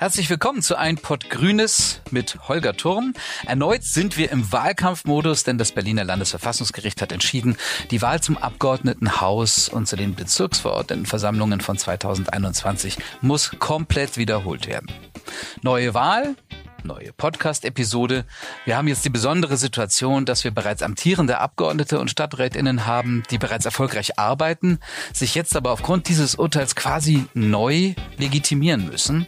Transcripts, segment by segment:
Herzlich willkommen zu Ein Pott Grünes mit Holger Turm. Erneut sind wir im Wahlkampfmodus, denn das Berliner Landesverfassungsgericht hat entschieden, die Wahl zum Abgeordnetenhaus und zu den Bezirksverordnetenversammlungen von 2021 muss komplett wiederholt werden. Neue Wahl, neue Podcast-Episode. Wir haben jetzt die besondere Situation, dass wir bereits amtierende Abgeordnete und Stadträtinnen haben, die bereits erfolgreich arbeiten, sich jetzt aber aufgrund dieses Urteils quasi neu legitimieren müssen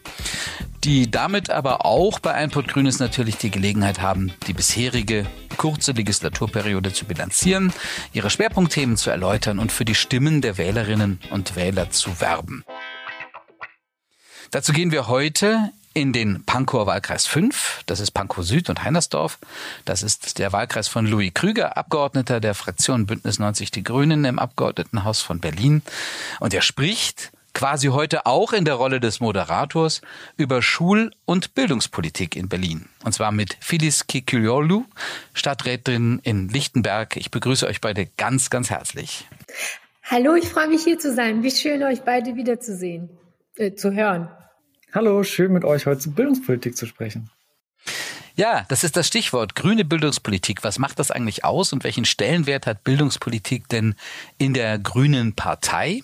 die damit aber auch bei Einput Grünes natürlich die Gelegenheit haben, die bisherige kurze Legislaturperiode zu bilanzieren, ihre Schwerpunktthemen zu erläutern und für die Stimmen der Wählerinnen und Wähler zu werben. Dazu gehen wir heute in den Pankower Wahlkreis 5. Das ist Pankow Süd und Heinersdorf. Das ist der Wahlkreis von Louis Krüger, Abgeordneter der Fraktion Bündnis 90 Die Grünen im Abgeordnetenhaus von Berlin. Und er spricht quasi heute auch in der Rolle des Moderators über Schul- und Bildungspolitik in Berlin. Und zwar mit Phyllis Kikiliolu, Stadträtin in Lichtenberg. Ich begrüße euch beide ganz, ganz herzlich. Hallo, ich freue mich hier zu sein. Wie schön, euch beide wiederzusehen, äh, zu hören. Hallo, schön mit euch heute zu Bildungspolitik zu sprechen. Ja, das ist das Stichwort grüne Bildungspolitik. Was macht das eigentlich aus und welchen Stellenwert hat Bildungspolitik denn in der grünen Partei?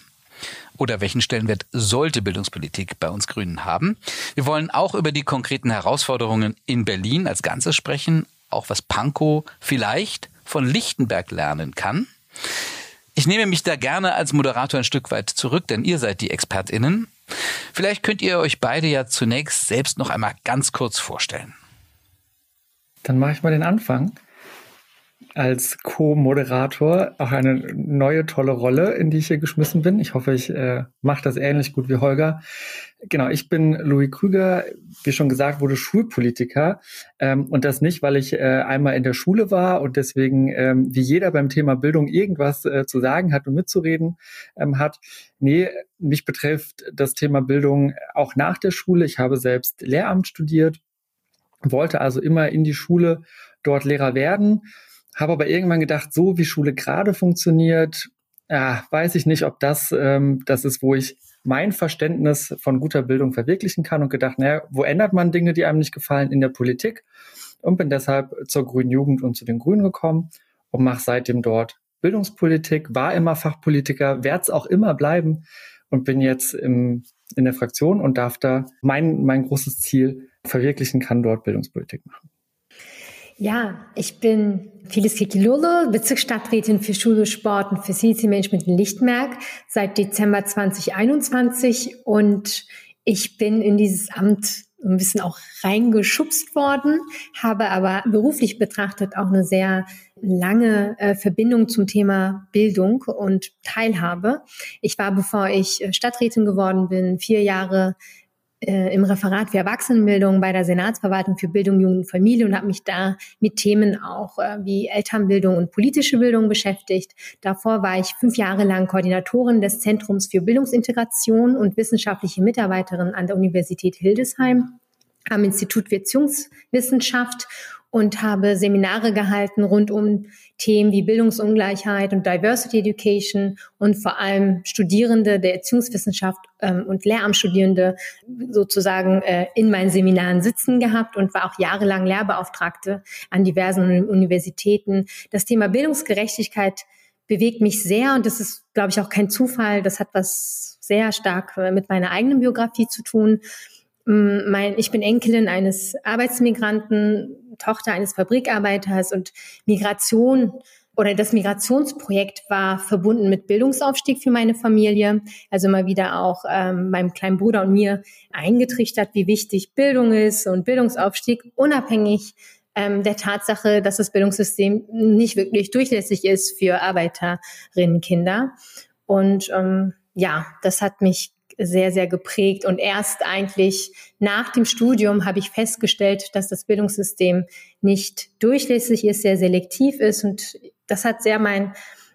Oder welchen Stellenwert sollte Bildungspolitik bei uns Grünen haben? Wir wollen auch über die konkreten Herausforderungen in Berlin als Ganzes sprechen, auch was Pankow vielleicht von Lichtenberg lernen kann. Ich nehme mich da gerne als Moderator ein Stück weit zurück, denn ihr seid die ExpertInnen. Vielleicht könnt ihr euch beide ja zunächst selbst noch einmal ganz kurz vorstellen. Dann mache ich mal den Anfang. Als Co-Moderator auch eine neue tolle Rolle, in die ich hier geschmissen bin. Ich hoffe, ich äh, mache das ähnlich gut wie Holger. Genau, ich bin Louis Krüger, wie schon gesagt, wurde Schulpolitiker. Ähm, und das nicht, weil ich äh, einmal in der Schule war und deswegen, ähm, wie jeder beim Thema Bildung irgendwas äh, zu sagen hat und mitzureden ähm, hat. Nee, mich betrifft das Thema Bildung auch nach der Schule. Ich habe selbst Lehramt studiert, wollte also immer in die Schule dort Lehrer werden, habe aber irgendwann gedacht, so wie Schule gerade funktioniert, ja, weiß ich nicht, ob das ähm, das ist, wo ich mein Verständnis von guter Bildung verwirklichen kann und gedacht, naja, wo ändert man Dinge, die einem nicht gefallen? In der Politik. Und bin deshalb zur Grünen Jugend und zu den Grünen gekommen und mache seitdem dort Bildungspolitik, war immer Fachpolitiker, werde es auch immer bleiben und bin jetzt im, in der Fraktion und darf da mein, mein großes Ziel verwirklichen, kann dort Bildungspolitik machen. Ja, ich bin Phyllis Kikilolo, Bezirksstadträtin für Schule, Sport und Facility Management in Lichtenberg seit Dezember 2021 und ich bin in dieses Amt ein bisschen auch reingeschubst worden, habe aber beruflich betrachtet auch eine sehr lange äh, Verbindung zum Thema Bildung und Teilhabe. Ich war, bevor ich äh, Stadträtin geworden bin, vier Jahre äh, im Referat für Erwachsenenbildung bei der Senatsverwaltung für Bildung, Jugend und Familie und habe mich da mit Themen auch äh, wie Elternbildung und politische Bildung beschäftigt. Davor war ich fünf Jahre lang Koordinatorin des Zentrums für Bildungsintegration und wissenschaftliche Mitarbeiterin an der Universität Hildesheim am Institut für Erziehungswissenschaft und habe Seminare gehalten rund um Themen wie Bildungsungleichheit und Diversity Education und vor allem Studierende der Erziehungswissenschaft ähm, und Lehramtsstudierende sozusagen äh, in meinen Seminaren sitzen gehabt und war auch jahrelang Lehrbeauftragte an diversen Universitäten. Das Thema Bildungsgerechtigkeit bewegt mich sehr und das ist, glaube ich, auch kein Zufall. Das hat was sehr stark äh, mit meiner eigenen Biografie zu tun. Mein, ich bin Enkelin eines Arbeitsmigranten, Tochter eines Fabrikarbeiters und Migration oder das Migrationsprojekt war verbunden mit Bildungsaufstieg für meine Familie. Also immer wieder auch ähm, meinem kleinen Bruder und mir eingetrichtert, wie wichtig Bildung ist und Bildungsaufstieg unabhängig ähm, der Tatsache, dass das Bildungssystem nicht wirklich durchlässig ist für Arbeiterinnenkinder. Und ähm, ja, das hat mich sehr, sehr geprägt. Und erst eigentlich nach dem Studium habe ich festgestellt, dass das Bildungssystem nicht durchlässig ist, sehr selektiv ist. Und das hat sehr mein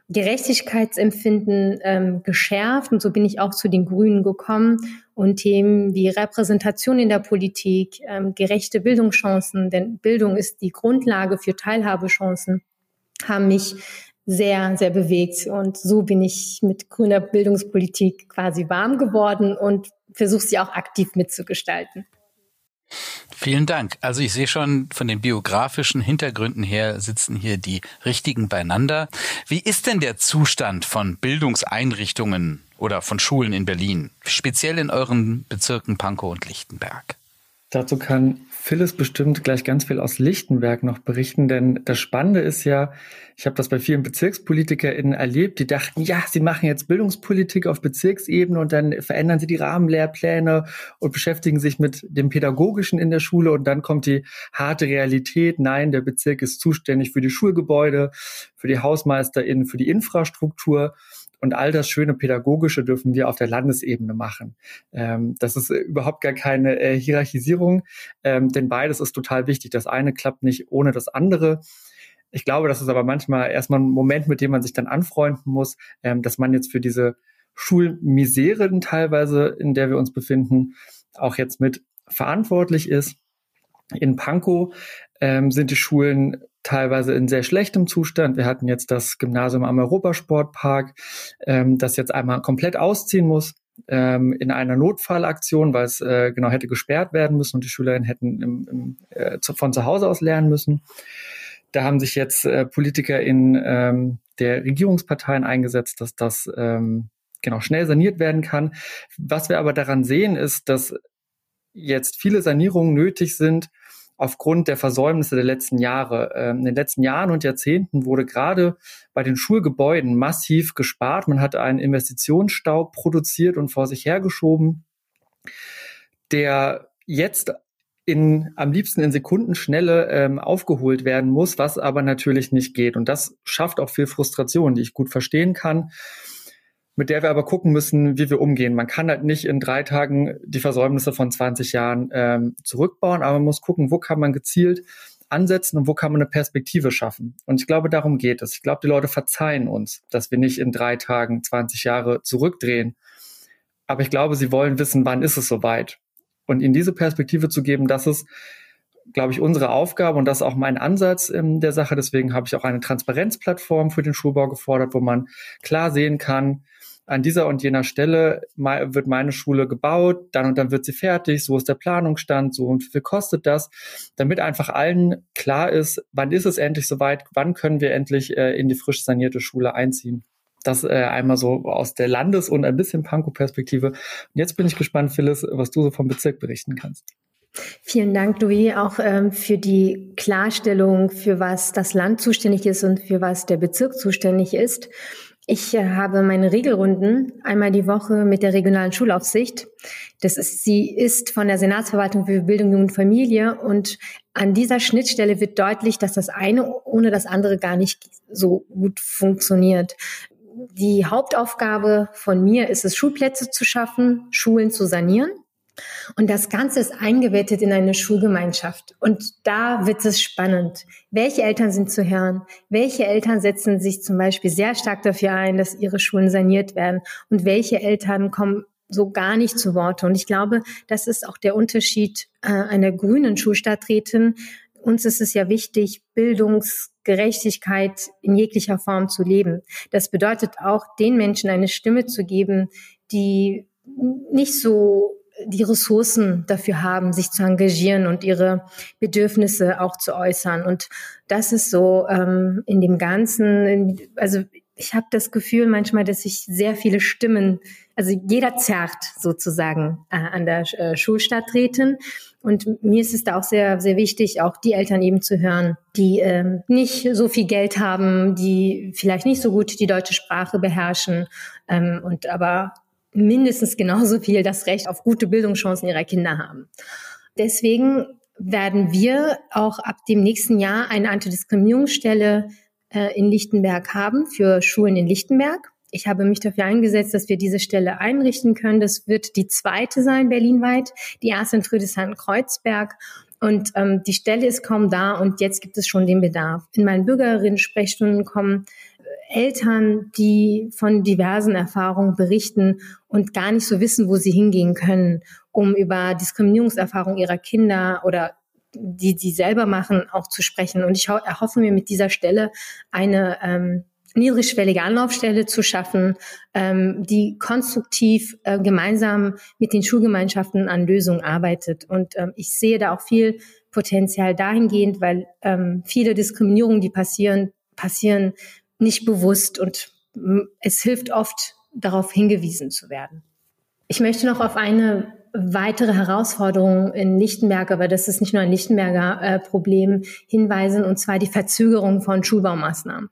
Gerechtigkeitsempfinden ähm, geschärft. Und so bin ich auch zu den Grünen gekommen. Und Themen wie Repräsentation in der Politik, ähm, gerechte Bildungschancen, denn Bildung ist die Grundlage für Teilhabechancen, haben mich sehr, sehr bewegt. Und so bin ich mit grüner Bildungspolitik quasi warm geworden und versuche sie auch aktiv mitzugestalten. Vielen Dank. Also ich sehe schon von den biografischen Hintergründen her sitzen hier die richtigen beieinander. Wie ist denn der Zustand von Bildungseinrichtungen oder von Schulen in Berlin, speziell in euren Bezirken Pankow und Lichtenberg? Dazu kann Phyllis bestimmt gleich ganz viel aus Lichtenberg noch berichten, denn das Spannende ist ja, ich habe das bei vielen BezirkspolitikerInnen erlebt, die dachten, ja, sie machen jetzt Bildungspolitik auf Bezirksebene und dann verändern sie die Rahmenlehrpläne und beschäftigen sich mit dem Pädagogischen in der Schule und dann kommt die harte Realität, nein, der Bezirk ist zuständig für die Schulgebäude, für die HausmeisterInnen, für die Infrastruktur und all das schöne Pädagogische dürfen wir auf der Landesebene machen. Ähm, das ist überhaupt gar keine äh, Hierarchisierung, ähm, denn beides ist total wichtig. Das eine klappt nicht ohne das andere. Ich glaube, das ist aber manchmal erstmal ein Moment, mit dem man sich dann anfreunden muss, ähm, dass man jetzt für diese Schulmisere teilweise, in der wir uns befinden, auch jetzt mit verantwortlich ist. In Pankow ähm, sind die Schulen teilweise in sehr schlechtem Zustand. Wir hatten jetzt das Gymnasium am Europasportpark, ähm, das jetzt einmal komplett ausziehen muss ähm, in einer Notfallaktion, weil es äh, genau hätte gesperrt werden müssen und die Schülerinnen hätten im, im, äh, zu, von zu Hause aus lernen müssen. Da haben sich jetzt äh, Politiker in ähm, der Regierungsparteien eingesetzt, dass das ähm, genau schnell saniert werden kann. Was wir aber daran sehen, ist, dass jetzt viele Sanierungen nötig sind, aufgrund der Versäumnisse der letzten Jahre. Ähm, in den letzten Jahren und Jahrzehnten wurde gerade bei den Schulgebäuden massiv gespart. Man hat einen Investitionsstau produziert und vor sich hergeschoben, der jetzt in, am liebsten in Sekundenschnelle ähm, aufgeholt werden muss, was aber natürlich nicht geht. Und das schafft auch viel Frustration, die ich gut verstehen kann mit der wir aber gucken müssen, wie wir umgehen. Man kann halt nicht in drei Tagen die Versäumnisse von 20 Jahren ähm, zurückbauen, aber man muss gucken, wo kann man gezielt ansetzen und wo kann man eine Perspektive schaffen. Und ich glaube, darum geht es. Ich glaube, die Leute verzeihen uns, dass wir nicht in drei Tagen 20 Jahre zurückdrehen. Aber ich glaube, sie wollen wissen, wann ist es soweit. Und ihnen diese Perspektive zu geben, das ist, glaube ich, unsere Aufgabe und das ist auch mein Ansatz in der Sache. Deswegen habe ich auch eine Transparenzplattform für den Schulbau gefordert, wo man klar sehen kann, an dieser und jener Stelle wird meine Schule gebaut, dann und dann wird sie fertig, so ist der Planungsstand, so und wie viel kostet das, damit einfach allen klar ist, wann ist es endlich soweit, wann können wir endlich äh, in die frisch sanierte Schule einziehen. Das äh, einmal so aus der Landes- und ein bisschen Pankow-Perspektive. Und jetzt bin ich gespannt, Phyllis, was du so vom Bezirk berichten kannst. Vielen Dank, Louis, auch ähm, für die Klarstellung, für was das Land zuständig ist und für was der Bezirk zuständig ist. Ich äh, habe meine Regelrunden einmal die Woche mit der regionalen Schulaufsicht. Das ist, sie ist von der Senatsverwaltung für Bildung, Jugend und Familie und an dieser Schnittstelle wird deutlich, dass das eine ohne das andere gar nicht so gut funktioniert. Die Hauptaufgabe von mir ist es, Schulplätze zu schaffen, Schulen zu sanieren. Und das Ganze ist eingebettet in eine Schulgemeinschaft. Und da wird es spannend. Welche Eltern sind zu hören? Welche Eltern setzen sich zum Beispiel sehr stark dafür ein, dass ihre Schulen saniert werden? Und welche Eltern kommen so gar nicht zu Wort? Und ich glaube, das ist auch der Unterschied äh, einer grünen Schulstadträtin. Uns ist es ja wichtig, Bildungsgerechtigkeit in jeglicher Form zu leben. Das bedeutet auch, den Menschen eine Stimme zu geben, die nicht so die Ressourcen dafür haben, sich zu engagieren und ihre Bedürfnisse auch zu äußern. Und das ist so ähm, in dem Ganzen, also ich habe das Gefühl manchmal, dass sich sehr viele Stimmen, also jeder zerrt sozusagen äh, an der äh, Schulstadträtin. Und mir ist es da auch sehr, sehr wichtig, auch die Eltern eben zu hören, die ähm, nicht so viel Geld haben, die vielleicht nicht so gut die deutsche Sprache beherrschen ähm, und aber mindestens genauso viel das Recht auf gute Bildungschancen ihrer Kinder haben. Deswegen werden wir auch ab dem nächsten Jahr eine Antidiskriminierungsstelle äh, in Lichtenberg haben für Schulen in Lichtenberg. Ich habe mich dafür eingesetzt, dass wir diese Stelle einrichten können. Das wird die zweite sein, berlinweit. Die erste in Friedrichshain-Kreuzberg. Und ähm, die Stelle ist kaum da und jetzt gibt es schon den Bedarf. In meinen Bürgerinnen-Sprechstunden kommen Eltern, die von diversen Erfahrungen berichten und gar nicht so wissen, wo sie hingehen können, um über Diskriminierungserfahrungen ihrer Kinder oder die sie selber machen, auch zu sprechen. Und ich erhoffe mir mit dieser Stelle eine, ähm, niedrigschwellige Anlaufstelle zu schaffen, ähm, die konstruktiv äh, gemeinsam mit den Schulgemeinschaften an Lösungen arbeitet. Und ähm, ich sehe da auch viel Potenzial dahingehend, weil ähm, viele Diskriminierungen, die passieren, passieren nicht bewusst und es hilft oft, darauf hingewiesen zu werden. Ich möchte noch auf eine weitere Herausforderung in Lichtenberg, aber das ist nicht nur ein Lichtenberger äh, Problem, hinweisen, und zwar die Verzögerung von Schulbaumaßnahmen.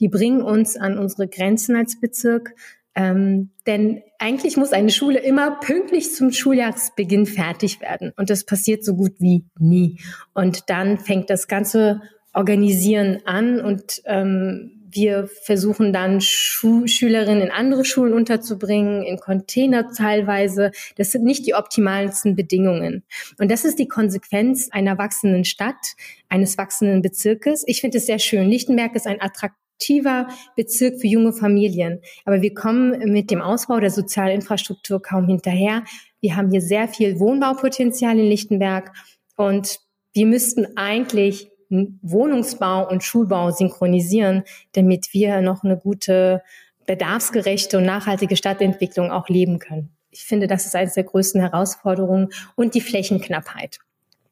Die bringen uns an unsere Grenzen als Bezirk, ähm, denn eigentlich muss eine Schule immer pünktlich zum Schuljahresbeginn fertig werden. Und das passiert so gut wie nie. Und dann fängt das ganze Organisieren an und ähm, wir versuchen dann Schu Schülerinnen in andere Schulen unterzubringen, in Container teilweise. Das sind nicht die optimalsten Bedingungen. Und das ist die Konsequenz einer wachsenden Stadt, eines wachsenden Bezirkes. Ich finde es sehr schön. Lichtenberg ist ein attraktiver Bezirk für junge Familien. Aber wir kommen mit dem Ausbau der Sozialinfrastruktur kaum hinterher. Wir haben hier sehr viel Wohnbaupotenzial in Lichtenberg und wir müssten eigentlich Wohnungsbau und Schulbau synchronisieren, damit wir noch eine gute, bedarfsgerechte und nachhaltige Stadtentwicklung auch leben können. Ich finde, das ist eines der größten Herausforderungen und die Flächenknappheit.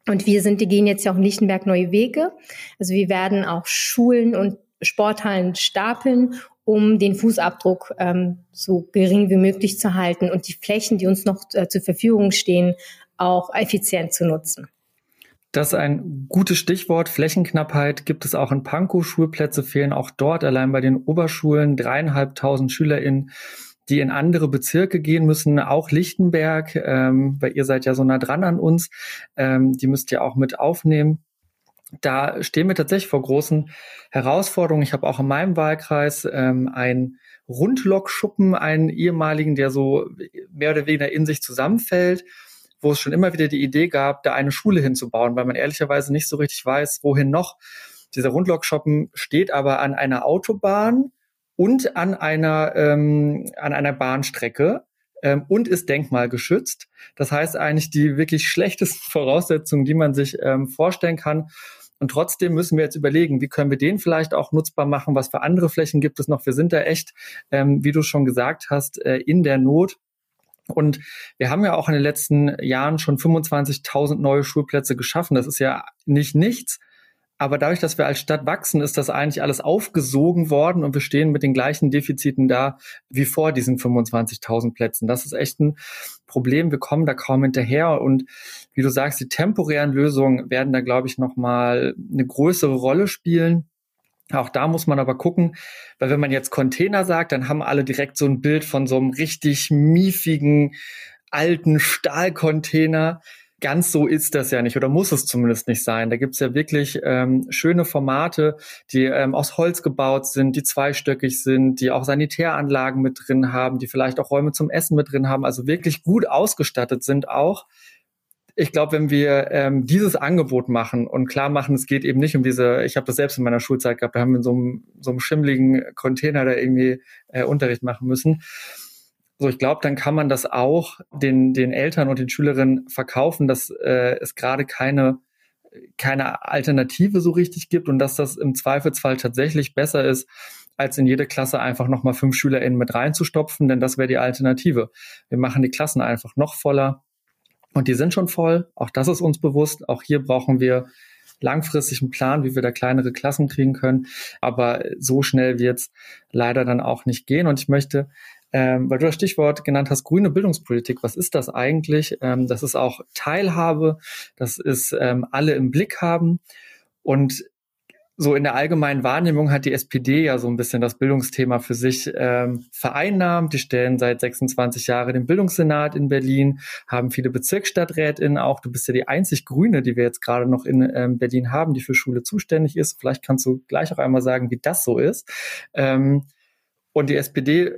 Und wir sind, die gehen jetzt ja auch in Lichtenberg neue Wege. Also wir werden auch Schulen und Sporthallen stapeln, um den Fußabdruck ähm, so gering wie möglich zu halten und die Flächen, die uns noch äh, zur Verfügung stehen, auch effizient zu nutzen. Das ist ein gutes Stichwort. Flächenknappheit gibt es auch in Pankow. Schulplätze fehlen auch dort. Allein bei den Oberschulen dreieinhalbtausend SchülerInnen, die in andere Bezirke gehen müssen. Auch Lichtenberg, ähm, weil ihr seid ja so nah dran an uns. Ähm, die müsst ihr auch mit aufnehmen. Da stehen wir tatsächlich vor großen Herausforderungen. Ich habe auch in meinem Wahlkreis ähm, einen Rundlokschuppen, einen ehemaligen, der so mehr oder weniger in sich zusammenfällt wo es schon immer wieder die Idee gab, da eine Schule hinzubauen, weil man ehrlicherweise nicht so richtig weiß, wohin noch. Dieser Rundlokshoppen steht aber an einer Autobahn und an einer, ähm, an einer Bahnstrecke ähm, und ist denkmalgeschützt. Das heißt eigentlich die wirklich schlechtesten Voraussetzungen, die man sich ähm, vorstellen kann. Und trotzdem müssen wir jetzt überlegen, wie können wir den vielleicht auch nutzbar machen? Was für andere Flächen gibt es noch? Wir sind da echt, ähm, wie du schon gesagt hast, äh, in der Not. Und wir haben ja auch in den letzten Jahren schon 25.000 neue Schulplätze geschaffen. Das ist ja nicht nichts. Aber dadurch, dass wir als Stadt wachsen, ist das eigentlich alles aufgesogen worden und wir stehen mit den gleichen Defiziten da wie vor diesen 25.000 Plätzen. Das ist echt ein Problem. Wir kommen da kaum hinterher und wie du sagst, die temporären Lösungen werden da, glaube ich, nochmal eine größere Rolle spielen. Auch da muss man aber gucken, weil wenn man jetzt Container sagt, dann haben alle direkt so ein Bild von so einem richtig miefigen alten Stahlcontainer. Ganz so ist das ja nicht oder muss es zumindest nicht sein. Da gibt's ja wirklich ähm, schöne Formate, die ähm, aus Holz gebaut sind, die zweistöckig sind, die auch Sanitäranlagen mit drin haben, die vielleicht auch Räume zum Essen mit drin haben, also wirklich gut ausgestattet sind auch ich glaube, wenn wir ähm, dieses Angebot machen und klar machen, es geht eben nicht um diese, ich habe das selbst in meiner Schulzeit gehabt, da haben wir in so einem, so einem schimmligen Container da irgendwie äh, Unterricht machen müssen. So, ich glaube, dann kann man das auch den, den Eltern und den Schülerinnen verkaufen, dass äh, es gerade keine, keine Alternative so richtig gibt und dass das im Zweifelsfall tatsächlich besser ist, als in jede Klasse einfach nochmal fünf SchülerInnen mit reinzustopfen, denn das wäre die Alternative. Wir machen die Klassen einfach noch voller und die sind schon voll. Auch das ist uns bewusst. Auch hier brauchen wir langfristig einen Plan, wie wir da kleinere Klassen kriegen können. Aber so schnell wird es leider dann auch nicht gehen. Und ich möchte, ähm, weil du das Stichwort genannt hast, grüne Bildungspolitik, was ist das eigentlich? Ähm, das ist auch Teilhabe, das ist ähm, alle im Blick haben. Und so in der allgemeinen Wahrnehmung hat die SPD ja so ein bisschen das Bildungsthema für sich ähm, vereinnahmt. Die stellen seit 26 Jahren den Bildungssenat in Berlin, haben viele Bezirksstadträtinnen auch. Du bist ja die einzig Grüne, die wir jetzt gerade noch in ähm, Berlin haben, die für Schule zuständig ist. Vielleicht kannst du gleich auch einmal sagen, wie das so ist. Ähm, und die SPD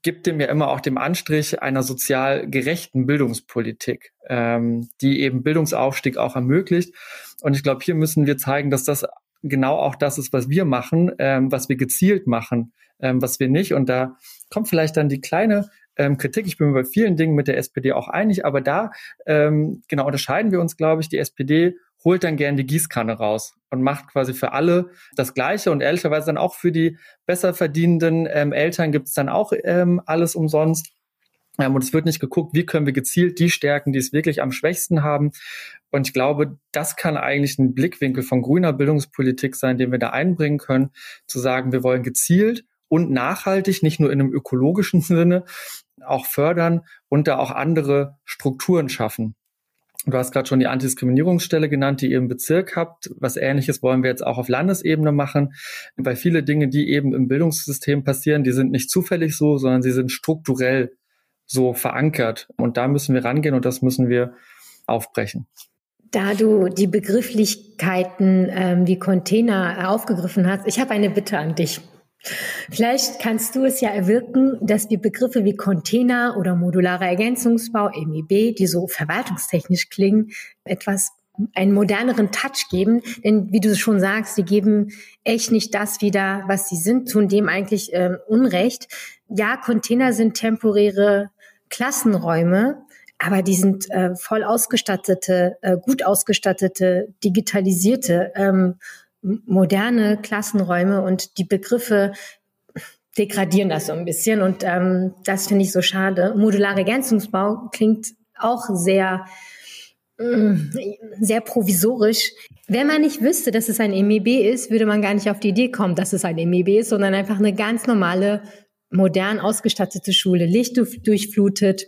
gibt dem ja immer auch dem Anstrich einer sozial gerechten Bildungspolitik, ähm, die eben Bildungsaufstieg auch ermöglicht. Und ich glaube, hier müssen wir zeigen, dass das genau auch das ist, was wir machen, ähm, was wir gezielt machen, ähm, was wir nicht. Und da kommt vielleicht dann die kleine ähm, Kritik. Ich bin mir bei vielen Dingen mit der SPD auch einig, aber da ähm, genau unterscheiden wir uns, glaube ich. Die SPD holt dann gern die Gießkanne raus und macht quasi für alle das Gleiche und ehrlicherweise dann auch für die besser verdienenden ähm, Eltern gibt's dann auch ähm, alles umsonst. Ähm, und es wird nicht geguckt, wie können wir gezielt die stärken, die es wirklich am schwächsten haben. Und ich glaube, das kann eigentlich ein Blickwinkel von grüner Bildungspolitik sein, den wir da einbringen können, zu sagen, wir wollen gezielt und nachhaltig, nicht nur in einem ökologischen Sinne, auch fördern und da auch andere Strukturen schaffen. Du hast gerade schon die Antidiskriminierungsstelle genannt, die ihr im Bezirk habt. Was ähnliches wollen wir jetzt auch auf Landesebene machen, weil viele Dinge, die eben im Bildungssystem passieren, die sind nicht zufällig so, sondern sie sind strukturell so verankert. Und da müssen wir rangehen und das müssen wir aufbrechen. Da du die Begrifflichkeiten ähm, wie Container aufgegriffen hast, ich habe eine Bitte an dich. Vielleicht kannst du es ja erwirken, dass wir Begriffe wie Container oder modularer Ergänzungsbau, MEB, die so verwaltungstechnisch klingen, etwas einen moderneren Touch geben. Denn wie du schon sagst, die geben echt nicht das wieder, was sie sind, tun dem eigentlich äh, Unrecht. Ja, Container sind temporäre Klassenräume, aber die sind äh, voll ausgestattete, äh, gut ausgestattete, digitalisierte, ähm, moderne Klassenräume und die Begriffe degradieren das so ein bisschen und ähm, das finde ich so schade. Modulare Ergänzungsbau klingt auch sehr mm, sehr provisorisch. Wenn man nicht wüsste, dass es ein MEB ist, würde man gar nicht auf die Idee kommen, dass es ein MEB ist, sondern einfach eine ganz normale modern ausgestattete Schule, lichtdurchflutet,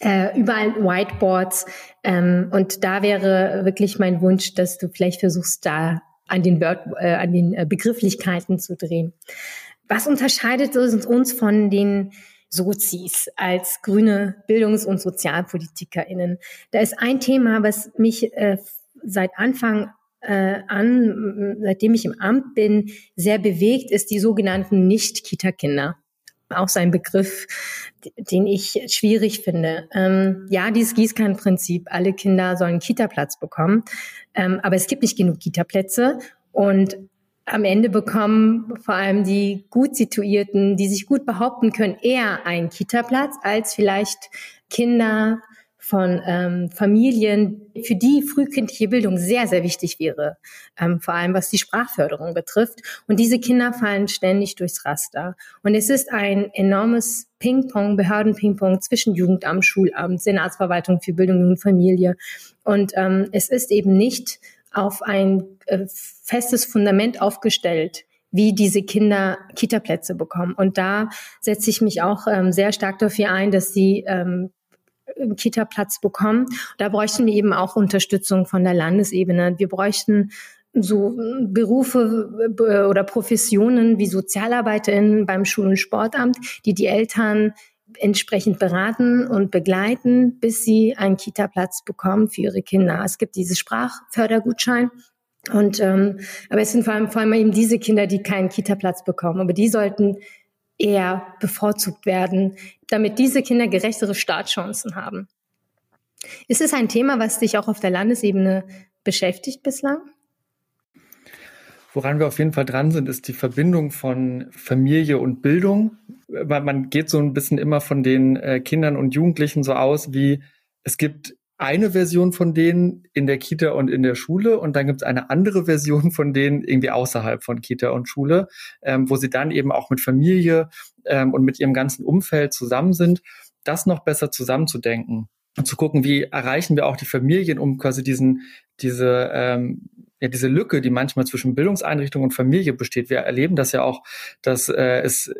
äh, überall Whiteboards. Ähm, und da wäre wirklich mein Wunsch, dass du vielleicht versuchst, da an den, Word, äh, an den äh, Begrifflichkeiten zu drehen. Was unterscheidet uns von den Sozis als grüne Bildungs- und SozialpolitikerInnen? Da ist ein Thema, was mich äh, seit Anfang äh, an, seitdem ich im Amt bin, sehr bewegt, ist die sogenannten Nicht-Kita-Kinder auch so ein Begriff, den ich schwierig finde. Ähm, ja, dieses Gießkannenprinzip, alle Kinder sollen einen Kita-Platz bekommen, ähm, aber es gibt nicht genug Kita-Plätze und am Ende bekommen vor allem die gut situierten, die sich gut behaupten können, eher einen Kita-Platz als vielleicht Kinder von ähm, Familien, für die frühkindliche Bildung sehr, sehr wichtig wäre, ähm, vor allem was die Sprachförderung betrifft. Und diese Kinder fallen ständig durchs Raster. Und es ist ein enormes Ping-Pong, Behörden-Ping-Pong zwischen Jugendamt, Schulamt, Senatsverwaltung für Bildung und Familie. Und ähm, es ist eben nicht auf ein äh, festes Fundament aufgestellt, wie diese Kinder Kita-Plätze bekommen. Und da setze ich mich auch ähm, sehr stark dafür ein, dass sie ähm, Kita-Platz bekommen. Da bräuchten wir eben auch Unterstützung von der Landesebene. Wir bräuchten so Berufe äh, oder Professionen wie SozialarbeiterInnen beim Schul- und Sportamt, die die Eltern entsprechend beraten und begleiten, bis sie einen Kita-Platz bekommen für ihre Kinder. Es gibt diese Sprachfördergutschein. Und ähm, aber es sind vor allem, vor allem eben diese Kinder, die keinen Kita-Platz bekommen. Aber die sollten eher bevorzugt werden, damit diese Kinder gerechtere Startchancen haben. Ist es ein Thema, was dich auch auf der Landesebene beschäftigt bislang? Woran wir auf jeden Fall dran sind, ist die Verbindung von Familie und Bildung. Man geht so ein bisschen immer von den äh, Kindern und Jugendlichen so aus, wie es gibt eine Version von denen in der Kita und in der Schule und dann gibt es eine andere Version von denen irgendwie außerhalb von Kita und Schule, ähm, wo sie dann eben auch mit Familie ähm, und mit ihrem ganzen Umfeld zusammen sind, das noch besser zusammenzudenken und zu gucken, wie erreichen wir auch die Familien, um quasi diesen, diese, ähm, ja, diese Lücke, die manchmal zwischen Bildungseinrichtung und Familie besteht. Wir erleben das ja auch, dass äh, es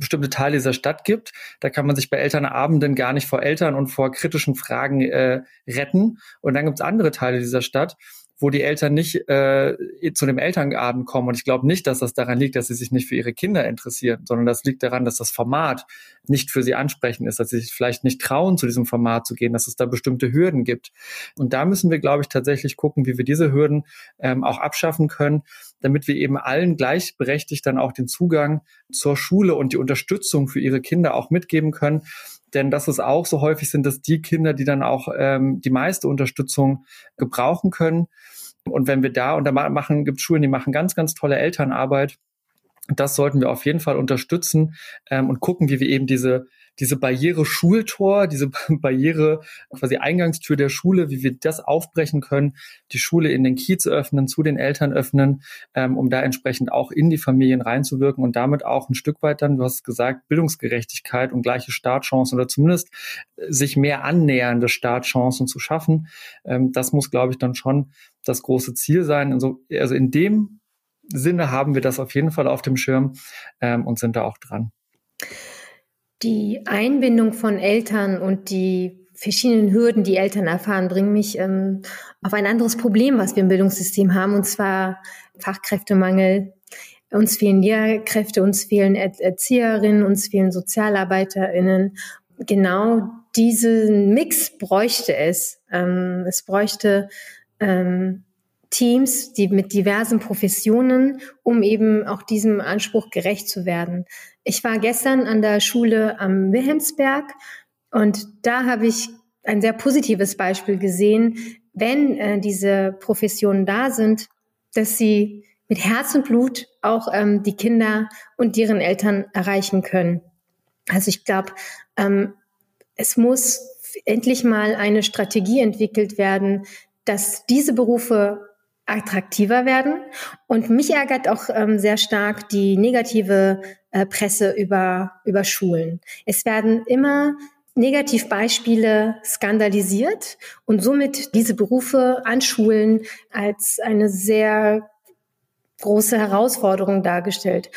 bestimmte Teile dieser Stadt gibt. Da kann man sich bei Elternabenden gar nicht vor Eltern und vor kritischen Fragen äh, retten. Und dann gibt es andere Teile dieser Stadt, wo die Eltern nicht äh, zu dem Elternabend kommen. Und ich glaube nicht, dass das daran liegt, dass sie sich nicht für ihre Kinder interessieren, sondern das liegt daran, dass das Format nicht für sie ansprechend ist, dass sie sich vielleicht nicht trauen, zu diesem Format zu gehen, dass es da bestimmte Hürden gibt. Und da müssen wir, glaube ich, tatsächlich gucken, wie wir diese Hürden ähm, auch abschaffen können, damit wir eben allen gleichberechtigt dann auch den Zugang zur Schule und die Unterstützung für ihre Kinder auch mitgeben können denn das ist auch so häufig sind das die Kinder, die dann auch ähm, die meiste Unterstützung gebrauchen können. Und wenn wir da, und da machen, gibt Schulen, die machen ganz, ganz tolle Elternarbeit. Das sollten wir auf jeden Fall unterstützen ähm, und gucken, wie wir eben diese, diese Barriere Schultor, diese Barriere quasi Eingangstür der Schule, wie wir das aufbrechen können, die Schule in den Kiez öffnen, zu den Eltern öffnen, ähm, um da entsprechend auch in die Familien reinzuwirken und damit auch ein Stück weit dann, du hast gesagt, Bildungsgerechtigkeit und gleiche Startchancen oder zumindest äh, sich mehr annähernde Startchancen zu schaffen. Ähm, das muss, glaube ich, dann schon das große Ziel sein. Also, also in dem Sinne haben wir das auf jeden Fall auf dem Schirm ähm, und sind da auch dran. Die Einbindung von Eltern und die verschiedenen Hürden, die Eltern erfahren, bringen mich ähm, auf ein anderes Problem, was wir im Bildungssystem haben, und zwar Fachkräftemangel. Uns fehlen Lehrkräfte, uns fehlen er Erzieherinnen, uns fehlen SozialarbeiterInnen. Genau diesen Mix bräuchte es. Ähm, es bräuchte ähm, Teams, die mit diversen Professionen, um eben auch diesem Anspruch gerecht zu werden. Ich war gestern an der Schule am Wilhelmsberg und da habe ich ein sehr positives Beispiel gesehen, wenn äh, diese Professionen da sind, dass sie mit Herz und Blut auch ähm, die Kinder und deren Eltern erreichen können. Also ich glaube, ähm, es muss endlich mal eine Strategie entwickelt werden, dass diese Berufe attraktiver werden. Und mich ärgert auch ähm, sehr stark die negative äh, Presse über, über Schulen. Es werden immer Negativbeispiele skandalisiert und somit diese Berufe an Schulen als eine sehr große Herausforderung dargestellt.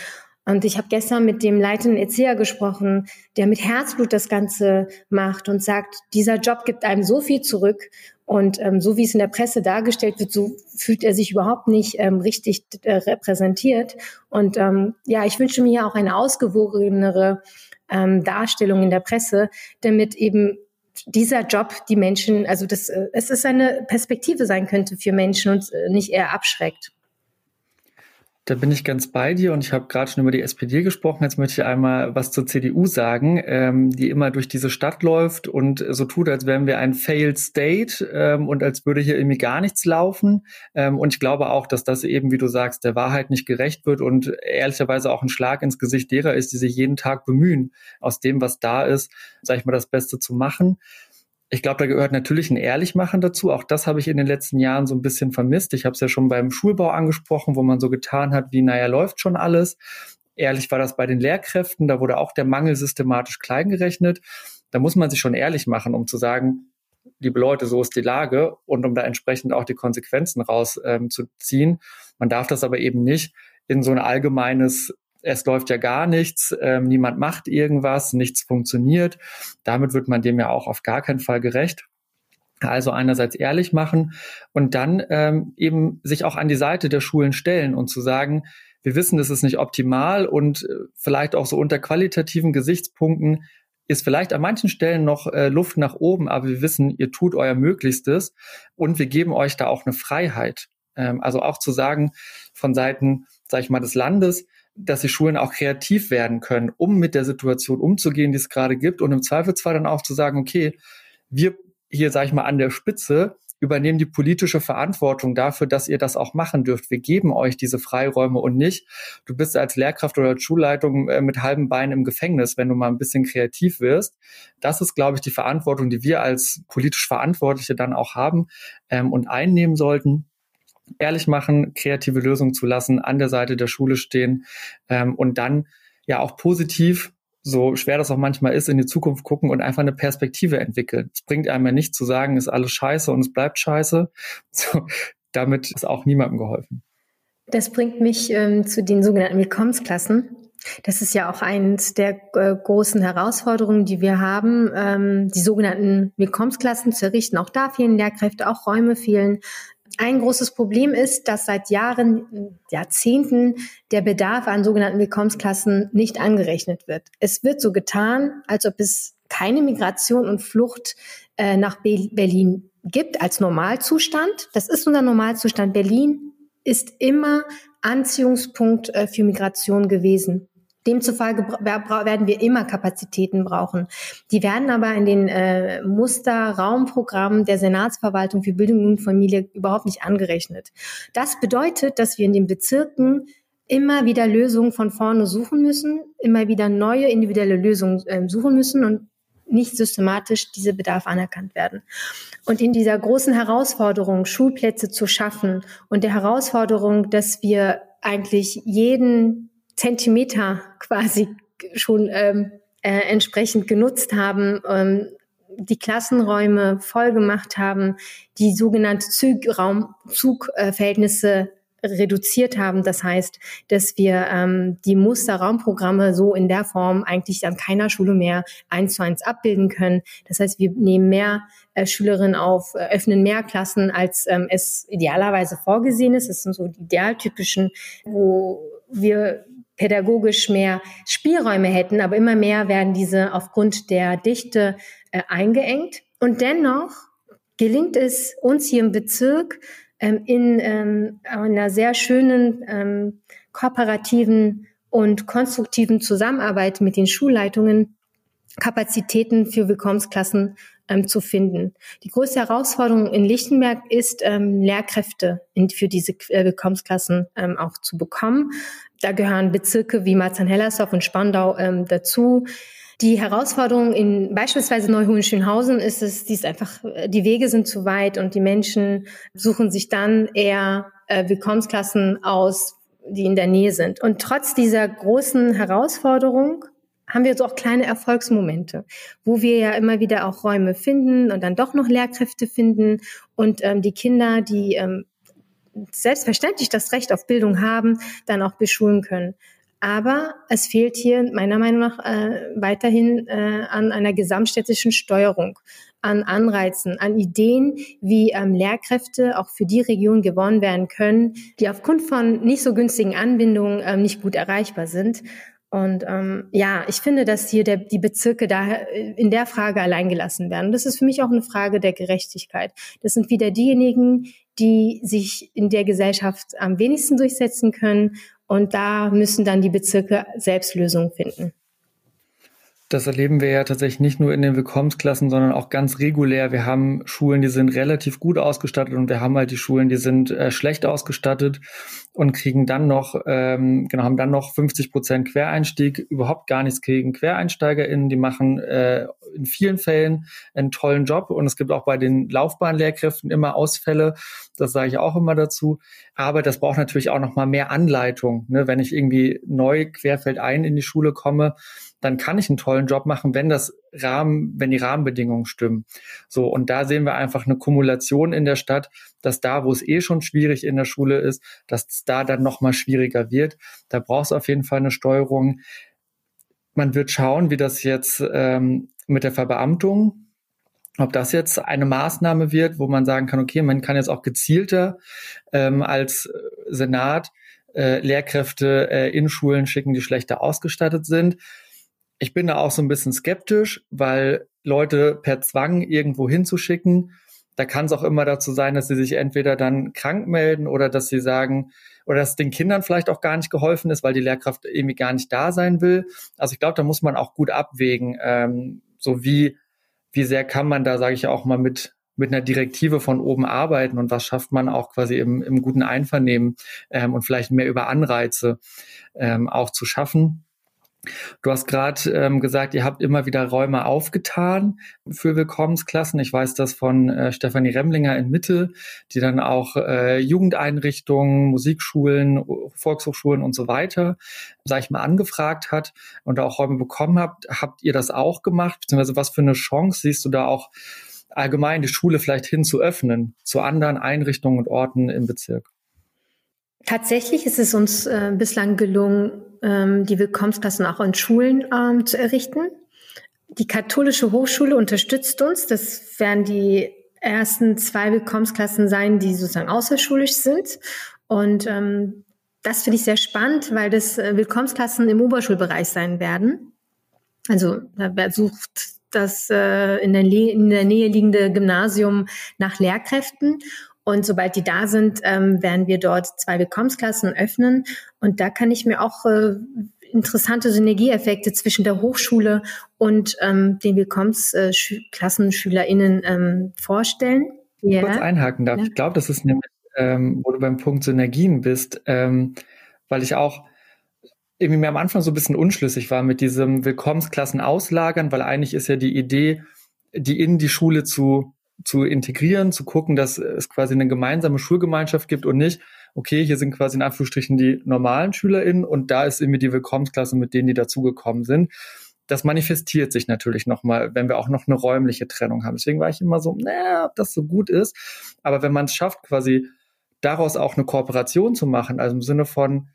Und ich habe gestern mit dem leitenden Erzieher gesprochen, der mit Herzblut das Ganze macht und sagt, dieser Job gibt einem so viel zurück. Und ähm, so wie es in der Presse dargestellt wird, so fühlt er sich überhaupt nicht ähm, richtig äh, repräsentiert. Und ähm, ja, ich wünsche mir auch eine ausgewogenere ähm, Darstellung in der Presse, damit eben dieser Job die Menschen, also das, äh, es ist eine Perspektive sein könnte für Menschen und äh, nicht eher abschreckt. Da bin ich ganz bei dir und ich habe gerade schon über die SPD gesprochen. Jetzt möchte ich einmal was zur CDU sagen, ähm, die immer durch diese Stadt läuft und so tut, als wären wir ein Failed State ähm, und als würde hier irgendwie gar nichts laufen. Ähm, und ich glaube auch, dass das eben, wie du sagst, der Wahrheit nicht gerecht wird und ehrlicherweise auch ein Schlag ins Gesicht derer ist, die sich jeden Tag bemühen, aus dem, was da ist, sag ich mal, das Beste zu machen. Ich glaube, da gehört natürlich ein Ehrlichmachen dazu. Auch das habe ich in den letzten Jahren so ein bisschen vermisst. Ich habe es ja schon beim Schulbau angesprochen, wo man so getan hat, wie, naja, läuft schon alles. Ehrlich war das bei den Lehrkräften. Da wurde auch der Mangel systematisch klein gerechnet. Da muss man sich schon ehrlich machen, um zu sagen, liebe Leute, so ist die Lage und um da entsprechend auch die Konsequenzen rauszuziehen. Ähm, man darf das aber eben nicht in so ein allgemeines es läuft ja gar nichts, ähm, niemand macht irgendwas, nichts funktioniert. Damit wird man dem ja auch auf gar keinen Fall gerecht. Also einerseits ehrlich machen und dann ähm, eben sich auch an die Seite der Schulen stellen und zu sagen, wir wissen, das ist nicht optimal und äh, vielleicht auch so unter qualitativen Gesichtspunkten ist vielleicht an manchen Stellen noch äh, Luft nach oben, aber wir wissen, ihr tut euer Möglichstes und wir geben euch da auch eine Freiheit. Ähm, also auch zu sagen von Seiten, sag ich mal, des Landes, dass die Schulen auch kreativ werden können, um mit der Situation umzugehen, die es gerade gibt und im Zweifelsfall dann auch zu sagen, okay, wir hier, sage ich mal, an der Spitze übernehmen die politische Verantwortung dafür, dass ihr das auch machen dürft. Wir geben euch diese Freiräume und nicht, du bist als Lehrkraft oder als Schulleitung äh, mit halben Beinen im Gefängnis, wenn du mal ein bisschen kreativ wirst. Das ist, glaube ich, die Verantwortung, die wir als politisch Verantwortliche dann auch haben ähm, und einnehmen sollten ehrlich machen, kreative Lösungen zu lassen, an der Seite der Schule stehen ähm, und dann ja auch positiv, so schwer das auch manchmal ist, in die Zukunft gucken und einfach eine Perspektive entwickeln. Es bringt einem ja nicht zu sagen, ist alles scheiße und es bleibt scheiße. So, damit ist auch niemandem geholfen. Das bringt mich ähm, zu den sogenannten Willkommensklassen. Das ist ja auch eines der äh, großen Herausforderungen, die wir haben, ähm, die sogenannten Willkommensklassen zu errichten. Auch da fehlen Lehrkräfte, auch Räume fehlen. Ein großes Problem ist, dass seit Jahren, Jahrzehnten der Bedarf an sogenannten Willkommensklassen nicht angerechnet wird. Es wird so getan, als ob es keine Migration und Flucht äh, nach Be Berlin gibt als Normalzustand. Das ist unser Normalzustand. Berlin ist immer Anziehungspunkt äh, für Migration gewesen. Demzufolge werden wir immer Kapazitäten brauchen. Die werden aber in den äh, Musterraumprogrammen der Senatsverwaltung für Bildung und Familie überhaupt nicht angerechnet. Das bedeutet, dass wir in den Bezirken immer wieder Lösungen von vorne suchen müssen, immer wieder neue individuelle Lösungen äh, suchen müssen und nicht systematisch diese Bedarfe anerkannt werden. Und in dieser großen Herausforderung, Schulplätze zu schaffen und der Herausforderung, dass wir eigentlich jeden Zentimeter quasi schon ähm, äh, entsprechend genutzt haben, ähm, die Klassenräume voll gemacht haben, die sogenannte Zugraum, Zugverhältnisse reduziert haben. Das heißt, dass wir ähm, die Musterraumprogramme so in der Form eigentlich an keiner Schule mehr eins zu eins abbilden können. Das heißt, wir nehmen mehr äh, Schülerinnen auf, äh, öffnen mehr Klassen, als ähm, es idealerweise vorgesehen ist. Das sind so die idealtypischen, wo wir pädagogisch mehr Spielräume hätten, aber immer mehr werden diese aufgrund der Dichte äh, eingeengt. Und dennoch gelingt es uns hier im Bezirk ähm, in ähm, einer sehr schönen ähm, kooperativen und konstruktiven Zusammenarbeit mit den Schulleitungen Kapazitäten für Willkommensklassen ähm, zu finden. Die größte Herausforderung in Lichtenberg ist, ähm, Lehrkräfte in, für diese äh, Willkommensklassen ähm, auch zu bekommen. Da gehören Bezirke wie Marzahn-Hellersdorf und Spandau ähm, dazu. Die Herausforderung in beispielsweise Neuhohenschönhausen ist es, die ist einfach, die Wege sind zu weit und die Menschen suchen sich dann eher äh, Willkommensklassen aus, die in der Nähe sind. Und trotz dieser großen Herausforderung haben wir so auch kleine Erfolgsmomente, wo wir ja immer wieder auch Räume finden und dann doch noch Lehrkräfte finden und ähm, die Kinder, die ähm, selbstverständlich das Recht auf Bildung haben, dann auch beschulen können. Aber es fehlt hier meiner Meinung nach äh, weiterhin äh, an einer gesamtstädtischen Steuerung, an Anreizen, an Ideen, wie ähm, Lehrkräfte auch für die Region gewonnen werden können, die aufgrund von nicht so günstigen Anbindungen ähm, nicht gut erreichbar sind. Und ähm, ja, ich finde, dass hier der, die Bezirke da äh, in der Frage alleingelassen werden. Das ist für mich auch eine Frage der Gerechtigkeit. Das sind wieder diejenigen, die sich in der Gesellschaft am wenigsten durchsetzen können. Und da müssen dann die Bezirke selbst Lösungen finden. Das erleben wir ja tatsächlich nicht nur in den Willkommensklassen, sondern auch ganz regulär. Wir haben Schulen, die sind relativ gut ausgestattet und wir haben halt die Schulen, die sind äh, schlecht ausgestattet und kriegen dann noch, ähm, genau, haben dann noch 50 Prozent Quereinstieg, überhaupt gar nichts gegen QuereinsteigerInnen. Die machen äh, in vielen Fällen einen tollen Job und es gibt auch bei den Laufbahnlehrkräften immer Ausfälle. Das sage ich auch immer dazu. Aber das braucht natürlich auch noch mal mehr Anleitung. Ne? Wenn ich irgendwie neu querfeldein in die Schule komme, dann kann ich einen tollen Job machen, wenn das Rahmen, wenn die Rahmenbedingungen stimmen. So, und da sehen wir einfach eine Kumulation in der Stadt, dass da, wo es eh schon schwierig in der Schule ist, dass es da dann nochmal schwieriger wird. Da braucht es auf jeden Fall eine Steuerung. Man wird schauen, wie das jetzt ähm, mit der Verbeamtung, ob das jetzt eine Maßnahme wird, wo man sagen kann, okay, man kann jetzt auch gezielter ähm, als Senat äh, Lehrkräfte äh, in Schulen schicken, die schlechter ausgestattet sind. Ich bin da auch so ein bisschen skeptisch, weil Leute per Zwang irgendwo hinzuschicken, da kann es auch immer dazu sein, dass sie sich entweder dann krank melden oder dass sie sagen, oder dass den Kindern vielleicht auch gar nicht geholfen ist, weil die Lehrkraft irgendwie gar nicht da sein will. Also ich glaube, da muss man auch gut abwägen, ähm, so wie, wie sehr kann man da, sage ich auch mal, mit, mit einer Direktive von oben arbeiten und was schafft man auch quasi im, im guten Einvernehmen ähm, und vielleicht mehr über Anreize ähm, auch zu schaffen. Du hast gerade ähm, gesagt, ihr habt immer wieder Räume aufgetan für Willkommensklassen. Ich weiß das von äh, Stefanie Remlinger in Mitte, die dann auch äh, Jugendeinrichtungen, Musikschulen, Volkshochschulen und so weiter, sag ich mal, angefragt hat und auch Räume bekommen habt. Habt ihr das auch gemacht? Beziehungsweise was für eine Chance siehst du da auch allgemein die Schule vielleicht hin zu öffnen zu anderen Einrichtungen und Orten im Bezirk? Tatsächlich ist es uns äh, bislang gelungen, ähm, die Willkommensklassen auch in Schulen ähm, zu errichten. Die katholische Hochschule unterstützt uns. Das werden die ersten zwei Willkommensklassen sein, die sozusagen außerschulisch sind. Und ähm, das finde ich sehr spannend, weil das äh, Willkommensklassen im Oberschulbereich sein werden. Also da sucht das äh, in, der in der Nähe liegende Gymnasium nach Lehrkräften. Und sobald die da sind, ähm, werden wir dort zwei Willkommensklassen öffnen. Und da kann ich mir auch äh, interessante Synergieeffekte zwischen der Hochschule und ähm, den Willkommensklassenschülerinnen ähm, vorstellen. Ja. Kurz einhaken darf. Ja. Ich glaube, das ist nämlich, ähm, wo du beim Punkt Synergien bist. Ähm, weil ich auch irgendwie mir am Anfang so ein bisschen unschlüssig war mit diesem Willkommensklassen auslagern, weil eigentlich ist ja die Idee, die in die Schule zu, zu integrieren, zu gucken, dass es quasi eine gemeinsame Schulgemeinschaft gibt und nicht, okay, hier sind quasi in Anführungsstrichen die normalen SchülerInnen und da ist irgendwie die Willkommensklasse mit denen, die dazugekommen sind. Das manifestiert sich natürlich nochmal, wenn wir auch noch eine räumliche Trennung haben. Deswegen war ich immer so, naja, ob das so gut ist. Aber wenn man es schafft, quasi daraus auch eine Kooperation zu machen, also im Sinne von,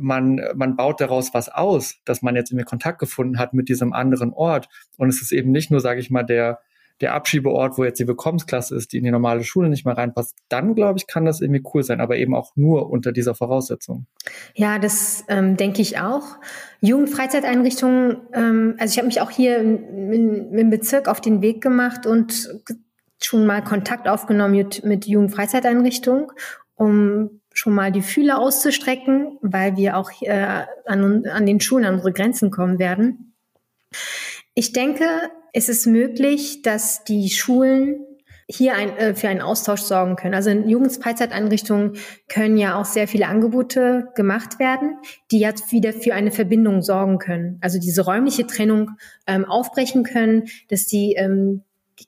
man, man baut daraus was aus, dass man jetzt irgendwie Kontakt gefunden hat mit diesem anderen Ort. Und es ist eben nicht nur, sage ich mal, der, der Abschiebeort, wo jetzt die Willkommensklasse ist, die in die normale Schule nicht mehr reinpasst, dann glaube ich, kann das irgendwie cool sein, aber eben auch nur unter dieser Voraussetzung. Ja, das ähm, denke ich auch. Jugendfreizeiteinrichtungen, ähm, also ich habe mich auch hier im, im, Bezirk auf den Weg gemacht und schon mal Kontakt aufgenommen mit, mit Jugendfreizeiteinrichtungen, um schon mal die Fühler auszustrecken, weil wir auch äh, an, an den Schulen an unsere Grenzen kommen werden. Ich denke, es ist möglich, dass die Schulen hier ein, äh, für einen Austausch sorgen können. Also in Jugendfreizeiteinrichtungen können ja auch sehr viele Angebote gemacht werden, die jetzt wieder für eine Verbindung sorgen können. Also diese räumliche Trennung ähm, aufbrechen können, dass die ähm,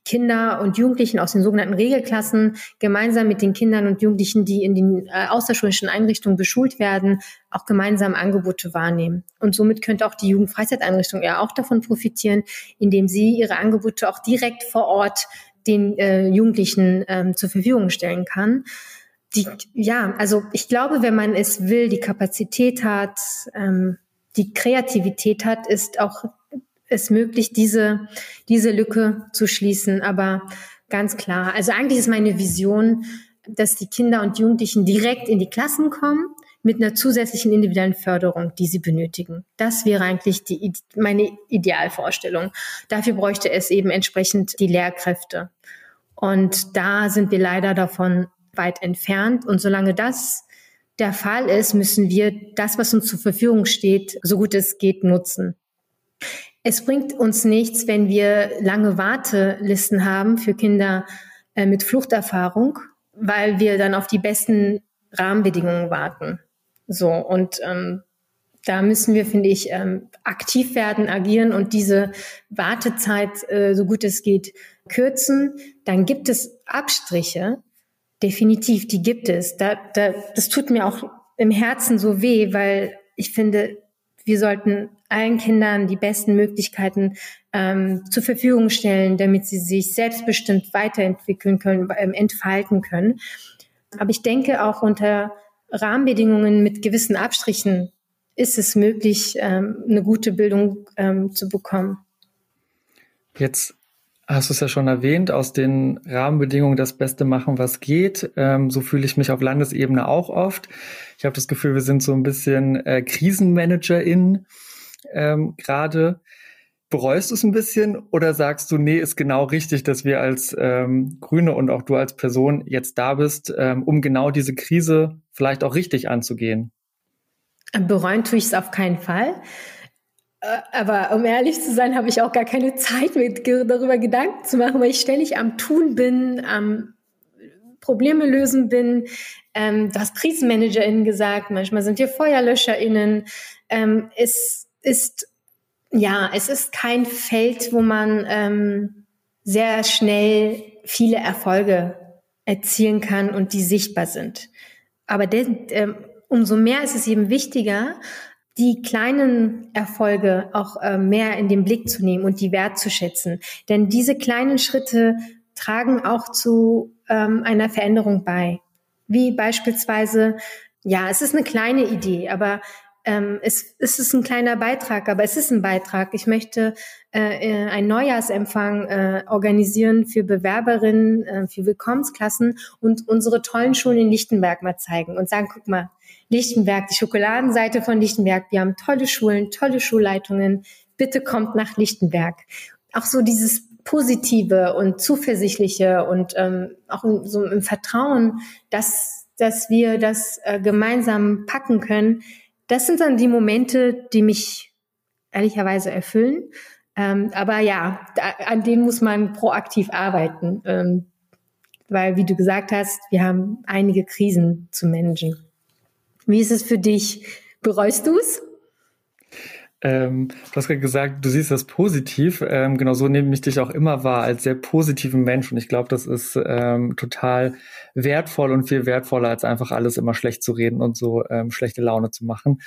Kinder und Jugendlichen aus den sogenannten Regelklassen gemeinsam mit den Kindern und Jugendlichen, die in den äh, außerschulischen Einrichtungen beschult werden, auch gemeinsam Angebote wahrnehmen. Und somit könnte auch die Jugendfreizeiteinrichtung ja auch davon profitieren, indem sie ihre Angebote auch direkt vor Ort den äh, Jugendlichen ähm, zur Verfügung stellen kann. Die, ja, also ich glaube, wenn man es will, die Kapazität hat, ähm, die Kreativität hat, ist auch es möglich, diese, diese Lücke zu schließen. Aber ganz klar, also eigentlich ist meine Vision, dass die Kinder und Jugendlichen direkt in die Klassen kommen mit einer zusätzlichen individuellen Förderung, die sie benötigen. Das wäre eigentlich die, meine Idealvorstellung. Dafür bräuchte es eben entsprechend die Lehrkräfte. Und da sind wir leider davon weit entfernt. Und solange das der Fall ist, müssen wir das, was uns zur Verfügung steht, so gut es geht, nutzen. Es bringt uns nichts, wenn wir lange Wartelisten haben für Kinder äh, mit Fluchterfahrung, weil wir dann auf die besten Rahmenbedingungen warten. So und ähm, da müssen wir, finde ich, ähm, aktiv werden, agieren und diese Wartezeit, äh, so gut es geht, kürzen. Dann gibt es Abstriche, definitiv, die gibt es. Da, da, das tut mir auch im Herzen so weh, weil ich finde, wir sollten allen Kindern die besten Möglichkeiten ähm, zur Verfügung stellen, damit sie sich selbstbestimmt weiterentwickeln können, ähm, entfalten können. Aber ich denke auch unter Rahmenbedingungen mit gewissen Abstrichen ist es möglich, ähm, eine gute Bildung ähm, zu bekommen. Jetzt hast du es ja schon erwähnt, aus den Rahmenbedingungen das Beste machen, was geht. Ähm, so fühle ich mich auf Landesebene auch oft. Ich habe das Gefühl, wir sind so ein bisschen äh, KrisenmanagerInnen ähm, gerade. Bereust du es ein bisschen oder sagst du, nee, ist genau richtig, dass wir als ähm, Grüne und auch du als Person jetzt da bist, ähm, um genau diese Krise vielleicht auch richtig anzugehen? Bereuen tue ich es auf keinen Fall. Äh, aber um ehrlich zu sein, habe ich auch gar keine Zeit, mir darüber Gedanken zu machen, weil ich ständig am Tun bin, am Probleme lösen bin. Ähm, du hast KrisenmanagerInnen gesagt, manchmal sind wir FeuerlöscherInnen. Ähm, es ist, ja, es ist kein Feld, wo man ähm, sehr schnell viele Erfolge erzielen kann und die sichtbar sind. Aber der, ähm, umso mehr ist es eben wichtiger, die kleinen Erfolge auch äh, mehr in den Blick zu nehmen und die wertzuschätzen. Denn diese kleinen Schritte tragen auch zu ähm, einer Veränderung bei. Wie beispielsweise, ja, es ist eine kleine Idee, aber ähm, es, es ist ein kleiner Beitrag, aber es ist ein Beitrag. Ich möchte äh, äh einen Neujahrsempfang äh, organisieren für Bewerberinnen, äh, für Willkommensklassen und unsere tollen Schulen in Lichtenberg mal zeigen und sagen, guck mal, Lichtenberg, die Schokoladenseite von Lichtenberg, wir haben tolle Schulen, tolle Schulleitungen, bitte kommt nach Lichtenberg. Auch so dieses Positive und Zuversichtliche und ähm, auch so im Vertrauen, dass, dass wir das äh, gemeinsam packen können, das sind dann die Momente, die mich ehrlicherweise erfüllen. Ähm, aber ja, da, an denen muss man proaktiv arbeiten, ähm, weil, wie du gesagt hast, wir haben einige Krisen zu managen. Wie ist es für dich? Bereust du es? Ähm, du hast gerade gesagt, du siehst das positiv. Ähm, genau so nehme ich dich auch immer wahr als sehr positiven Mensch. Und ich glaube, das ist ähm, total wertvoll und viel wertvoller, als einfach alles immer schlecht zu reden und so ähm, schlechte Laune zu machen.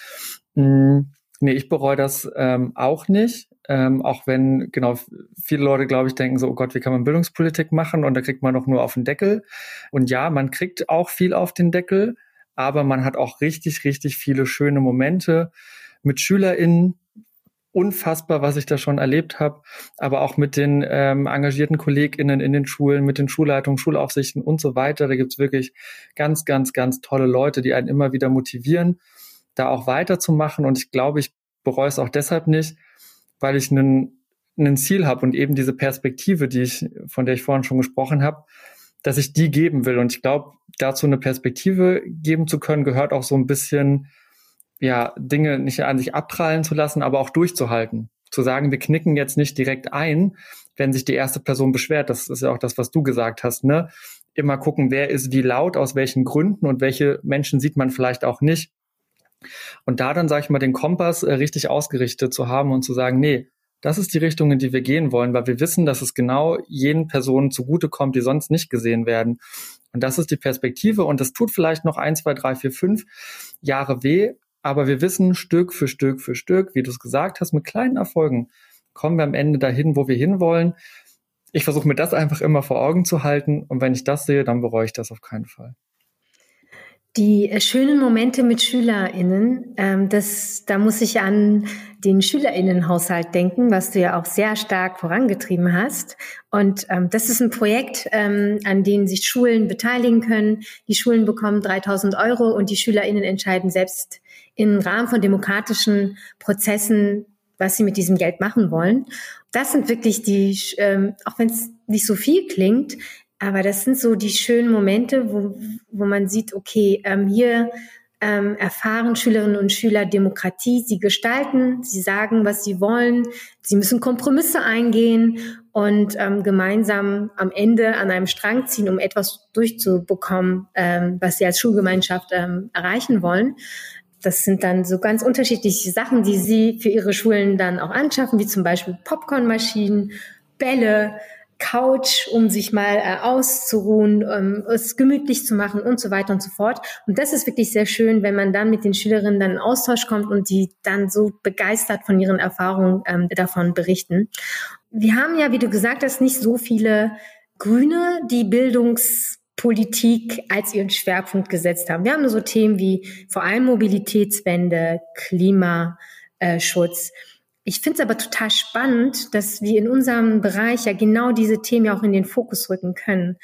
Mhm. Nee, ich bereue das ähm, auch nicht. Ähm, auch wenn, genau, viele Leute, glaube ich, denken so, oh Gott, wie kann man Bildungspolitik machen? Und da kriegt man doch nur auf den Deckel. Und ja, man kriegt auch viel auf den Deckel, aber man hat auch richtig, richtig viele schöne Momente mit SchülerInnen, unfassbar, was ich da schon erlebt habe, aber auch mit den ähm, engagierten KollegInnen in den Schulen, mit den Schulleitungen, Schulaufsichten und so weiter. Da gibt's wirklich ganz, ganz, ganz tolle Leute, die einen immer wieder motivieren, da auch weiterzumachen. Und ich glaube, ich bereue es auch deshalb nicht, weil ich einen, einen Ziel habe und eben diese Perspektive, die ich, von der ich vorhin schon gesprochen habe, dass ich die geben will. Und ich glaube, dazu eine Perspektive geben zu können, gehört auch so ein bisschen ja, Dinge nicht an sich abprallen zu lassen, aber auch durchzuhalten. Zu sagen, wir knicken jetzt nicht direkt ein, wenn sich die erste Person beschwert. Das ist ja auch das, was du gesagt hast, ne? Immer gucken, wer ist wie laut, aus welchen Gründen und welche Menschen sieht man vielleicht auch nicht. Und da dann, sage ich mal, den Kompass äh, richtig ausgerichtet zu haben und zu sagen, nee, das ist die Richtung, in die wir gehen wollen, weil wir wissen, dass es genau jenen Personen zugutekommt, die sonst nicht gesehen werden. Und das ist die Perspektive. Und das tut vielleicht noch ein, zwei, drei, vier, fünf Jahre weh. Aber wir wissen Stück für Stück für Stück, wie du es gesagt hast, mit kleinen Erfolgen kommen wir am Ende dahin, wo wir hinwollen. Ich versuche mir das einfach immer vor Augen zu halten. Und wenn ich das sehe, dann bereue ich das auf keinen Fall. Die äh, schönen Momente mit SchülerInnen, ähm, das, da muss ich an den SchülerInnenhaushalt denken, was du ja auch sehr stark vorangetrieben hast. Und ähm, das ist ein Projekt, ähm, an dem sich Schulen beteiligen können. Die Schulen bekommen 3000 Euro und die SchülerInnen entscheiden selbst, im Rahmen von demokratischen Prozessen, was sie mit diesem Geld machen wollen. Das sind wirklich die, ähm, auch wenn es nicht so viel klingt, aber das sind so die schönen Momente, wo, wo man sieht, okay, ähm, hier ähm, erfahren Schülerinnen und Schüler Demokratie. Sie gestalten, sie sagen, was sie wollen. Sie müssen Kompromisse eingehen und ähm, gemeinsam am Ende an einem Strang ziehen, um etwas durchzubekommen, ähm, was sie als Schulgemeinschaft ähm, erreichen wollen das sind dann so ganz unterschiedliche Sachen, die sie für ihre Schulen dann auch anschaffen, wie zum Beispiel Popcornmaschinen, Bälle, Couch, um sich mal äh, auszuruhen, ähm, es gemütlich zu machen und so weiter und so fort. Und das ist wirklich sehr schön, wenn man dann mit den Schülerinnen dann in Austausch kommt und die dann so begeistert von ihren Erfahrungen ähm, davon berichten. Wir haben ja, wie du gesagt hast, nicht so viele Grüne, die Bildungs Politik als ihren Schwerpunkt gesetzt haben. Wir haben so Themen wie vor allem Mobilitätswende, Klimaschutz. Ich finde es aber total spannend, dass wir in unserem Bereich ja genau diese Themen ja auch in den Fokus rücken können.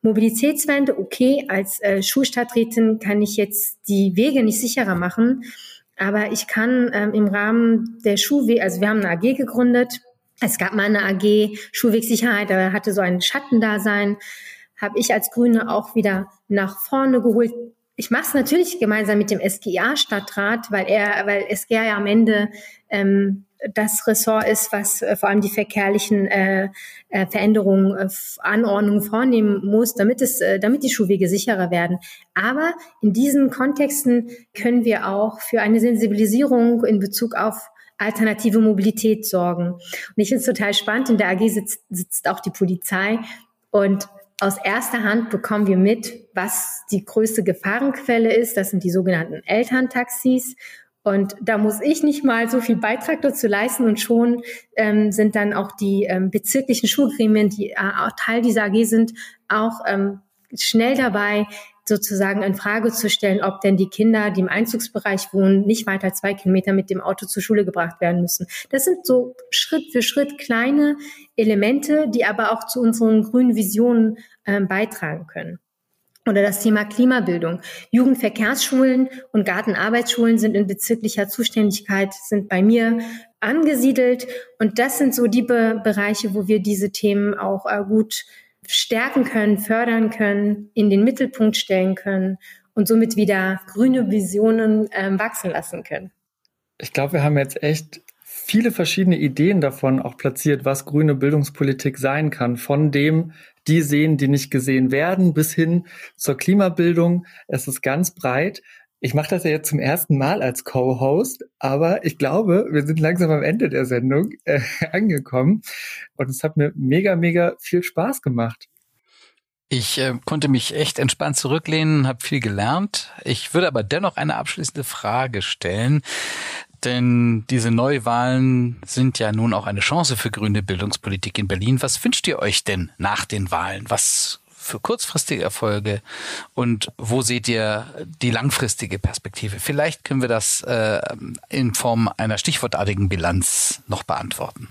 Mobilitätswende, okay, als äh, Schulstadträtin kann ich jetzt die Wege nicht sicherer machen, aber ich kann ähm, im Rahmen der Schulwege, also wir haben eine AG gegründet, es gab mal eine AG Schulwegsicherheit, da hatte so ein Schattendasein habe ich als Grüne auch wieder nach vorne geholt. Ich mache es natürlich gemeinsam mit dem SGA-Stadtrat, weil er, weil SGA ja am Ende ähm, das Ressort ist, was äh, vor allem die verkehrlichen äh, äh, Veränderungen, äh, Anordnungen vornehmen muss, damit es, äh, damit die Schuhwege sicherer werden. Aber in diesen Kontexten können wir auch für eine Sensibilisierung in Bezug auf alternative Mobilität sorgen. Und ich finde es total spannend. In der AG sitzt, sitzt auch die Polizei und aus erster Hand bekommen wir mit, was die größte Gefahrenquelle ist. Das sind die sogenannten Elterntaxis. Und da muss ich nicht mal so viel Beitrag dazu leisten und schon ähm, sind dann auch die ähm, bezirklichen Schulgremien, die äh, auch Teil dieser AG sind, auch ähm, schnell dabei, sozusagen in Frage zu stellen, ob denn die Kinder, die im Einzugsbereich wohnen, nicht weiter zwei Kilometer mit dem Auto zur Schule gebracht werden müssen. Das sind so Schritt für Schritt kleine Elemente, die aber auch zu unseren grünen Visionen äh, beitragen können. Oder das Thema Klimabildung. Jugendverkehrsschulen und Gartenarbeitsschulen sind in bezirklicher Zuständigkeit, sind bei mir angesiedelt. Und das sind so die Be Bereiche, wo wir diese Themen auch äh, gut stärken können, fördern können, in den Mittelpunkt stellen können und somit wieder grüne Visionen ähm, wachsen lassen können. Ich glaube, wir haben jetzt echt viele verschiedene Ideen davon auch platziert, was grüne Bildungspolitik sein kann. Von dem, die sehen, die nicht gesehen werden, bis hin zur Klimabildung. Es ist ganz breit. Ich mache das ja jetzt zum ersten Mal als Co-Host, aber ich glaube, wir sind langsam am Ende der Sendung äh, angekommen und es hat mir mega, mega viel Spaß gemacht. Ich äh, konnte mich echt entspannt zurücklehnen, habe viel gelernt. Ich würde aber dennoch eine abschließende Frage stellen, denn diese Neuwahlen sind ja nun auch eine Chance für grüne Bildungspolitik in Berlin. Was wünscht ihr euch denn nach den Wahlen? Was für kurzfristige Erfolge und wo seht ihr die langfristige Perspektive? Vielleicht können wir das äh, in Form einer stichwortartigen Bilanz noch beantworten.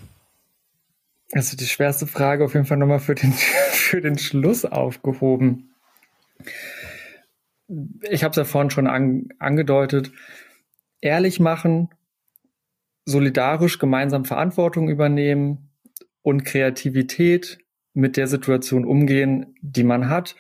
Also die schwerste Frage auf jeden Fall nochmal für den, für den Schluss aufgehoben. Ich habe es ja vorhin schon an, angedeutet. Ehrlich machen, solidarisch gemeinsam Verantwortung übernehmen und Kreativität mit der Situation umgehen, die man hat.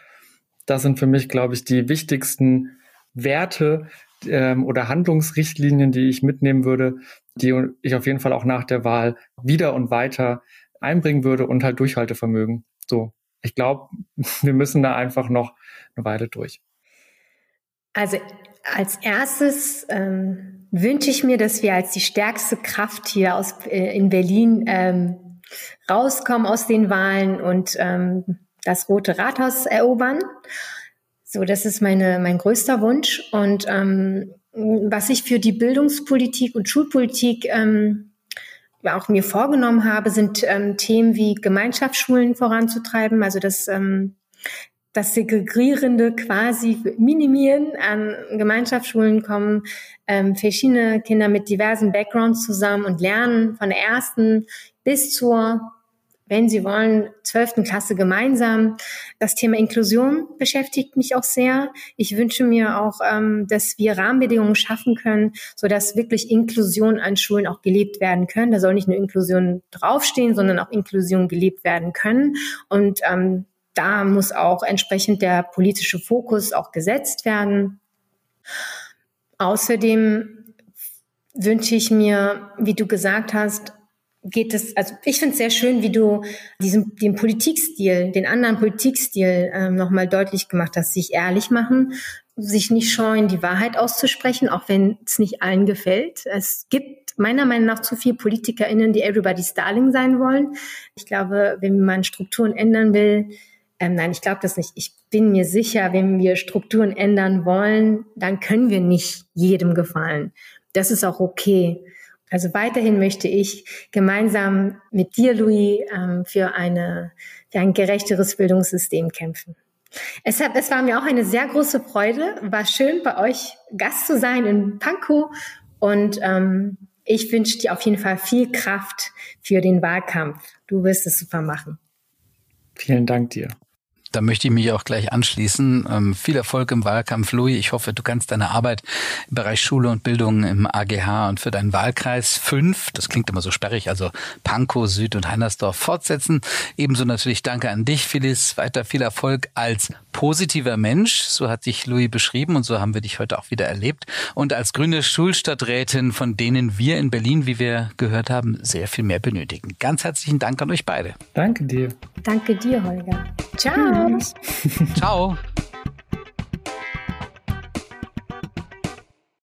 Das sind für mich, glaube ich, die wichtigsten Werte ähm, oder Handlungsrichtlinien, die ich mitnehmen würde, die ich auf jeden Fall auch nach der Wahl wieder und weiter einbringen würde und halt Durchhaltevermögen. So, ich glaube, wir müssen da einfach noch eine Weile durch. Also als erstes ähm, wünsche ich mir, dass wir als die stärkste Kraft hier aus, äh, in Berlin ähm, rauskommen aus den Wahlen und ähm, das Rote Rathaus erobern. So, das ist meine, mein größter Wunsch. Und ähm, was ich für die Bildungspolitik und Schulpolitik ähm, auch mir vorgenommen habe, sind ähm, Themen wie Gemeinschaftsschulen voranzutreiben, also das, ähm, das Segregierende quasi minimieren. An Gemeinschaftsschulen kommen ähm, verschiedene Kinder mit diversen Backgrounds zusammen und lernen von der ersten bis zur, wenn Sie wollen, zwölften Klasse gemeinsam. Das Thema Inklusion beschäftigt mich auch sehr. Ich wünsche mir auch, ähm, dass wir Rahmenbedingungen schaffen können, so dass wirklich Inklusion an Schulen auch gelebt werden können. Da soll nicht nur Inklusion draufstehen, sondern auch Inklusion gelebt werden können. Und ähm, da muss auch entsprechend der politische Fokus auch gesetzt werden. Außerdem wünsche ich mir, wie du gesagt hast, geht es, also ich finde es sehr schön, wie du diesen, den Politikstil, den anderen Politikstil ähm, nochmal deutlich gemacht hast, sich ehrlich machen, sich nicht scheuen, die Wahrheit auszusprechen, auch wenn es nicht allen gefällt. Es gibt meiner Meinung nach zu viele PolitikerInnen, die Everybody's Darling sein wollen. Ich glaube, wenn man Strukturen ändern will, ähm, nein, ich glaube das nicht. Ich bin mir sicher, wenn wir Strukturen ändern wollen, dann können wir nicht jedem gefallen. Das ist auch okay. Also weiterhin möchte ich gemeinsam mit dir, Louis, ähm, für, eine, für ein gerechteres Bildungssystem kämpfen. Es, hat, es war mir auch eine sehr große Freude. War schön, bei euch Gast zu sein in Pankow. Und ähm, ich wünsche dir auf jeden Fall viel Kraft für den Wahlkampf. Du wirst es super machen. Vielen Dank dir. Da möchte ich mich auch gleich anschließen. Ähm, viel Erfolg im Wahlkampf, Louis. Ich hoffe, du kannst deine Arbeit im Bereich Schule und Bildung im AGH und für deinen Wahlkreis 5, das klingt immer so sperrig, also Pankow, Süd und Heinersdorf fortsetzen. Ebenso natürlich danke an dich, Phyllis. Weiter viel Erfolg als positiver Mensch. So hat dich Louis beschrieben und so haben wir dich heute auch wieder erlebt. Und als grüne Schulstadträtin, von denen wir in Berlin, wie wir gehört haben, sehr viel mehr benötigen. Ganz herzlichen Dank an euch beide. Danke dir. Danke dir, Holger. Ciao. Tschüss. Ciao.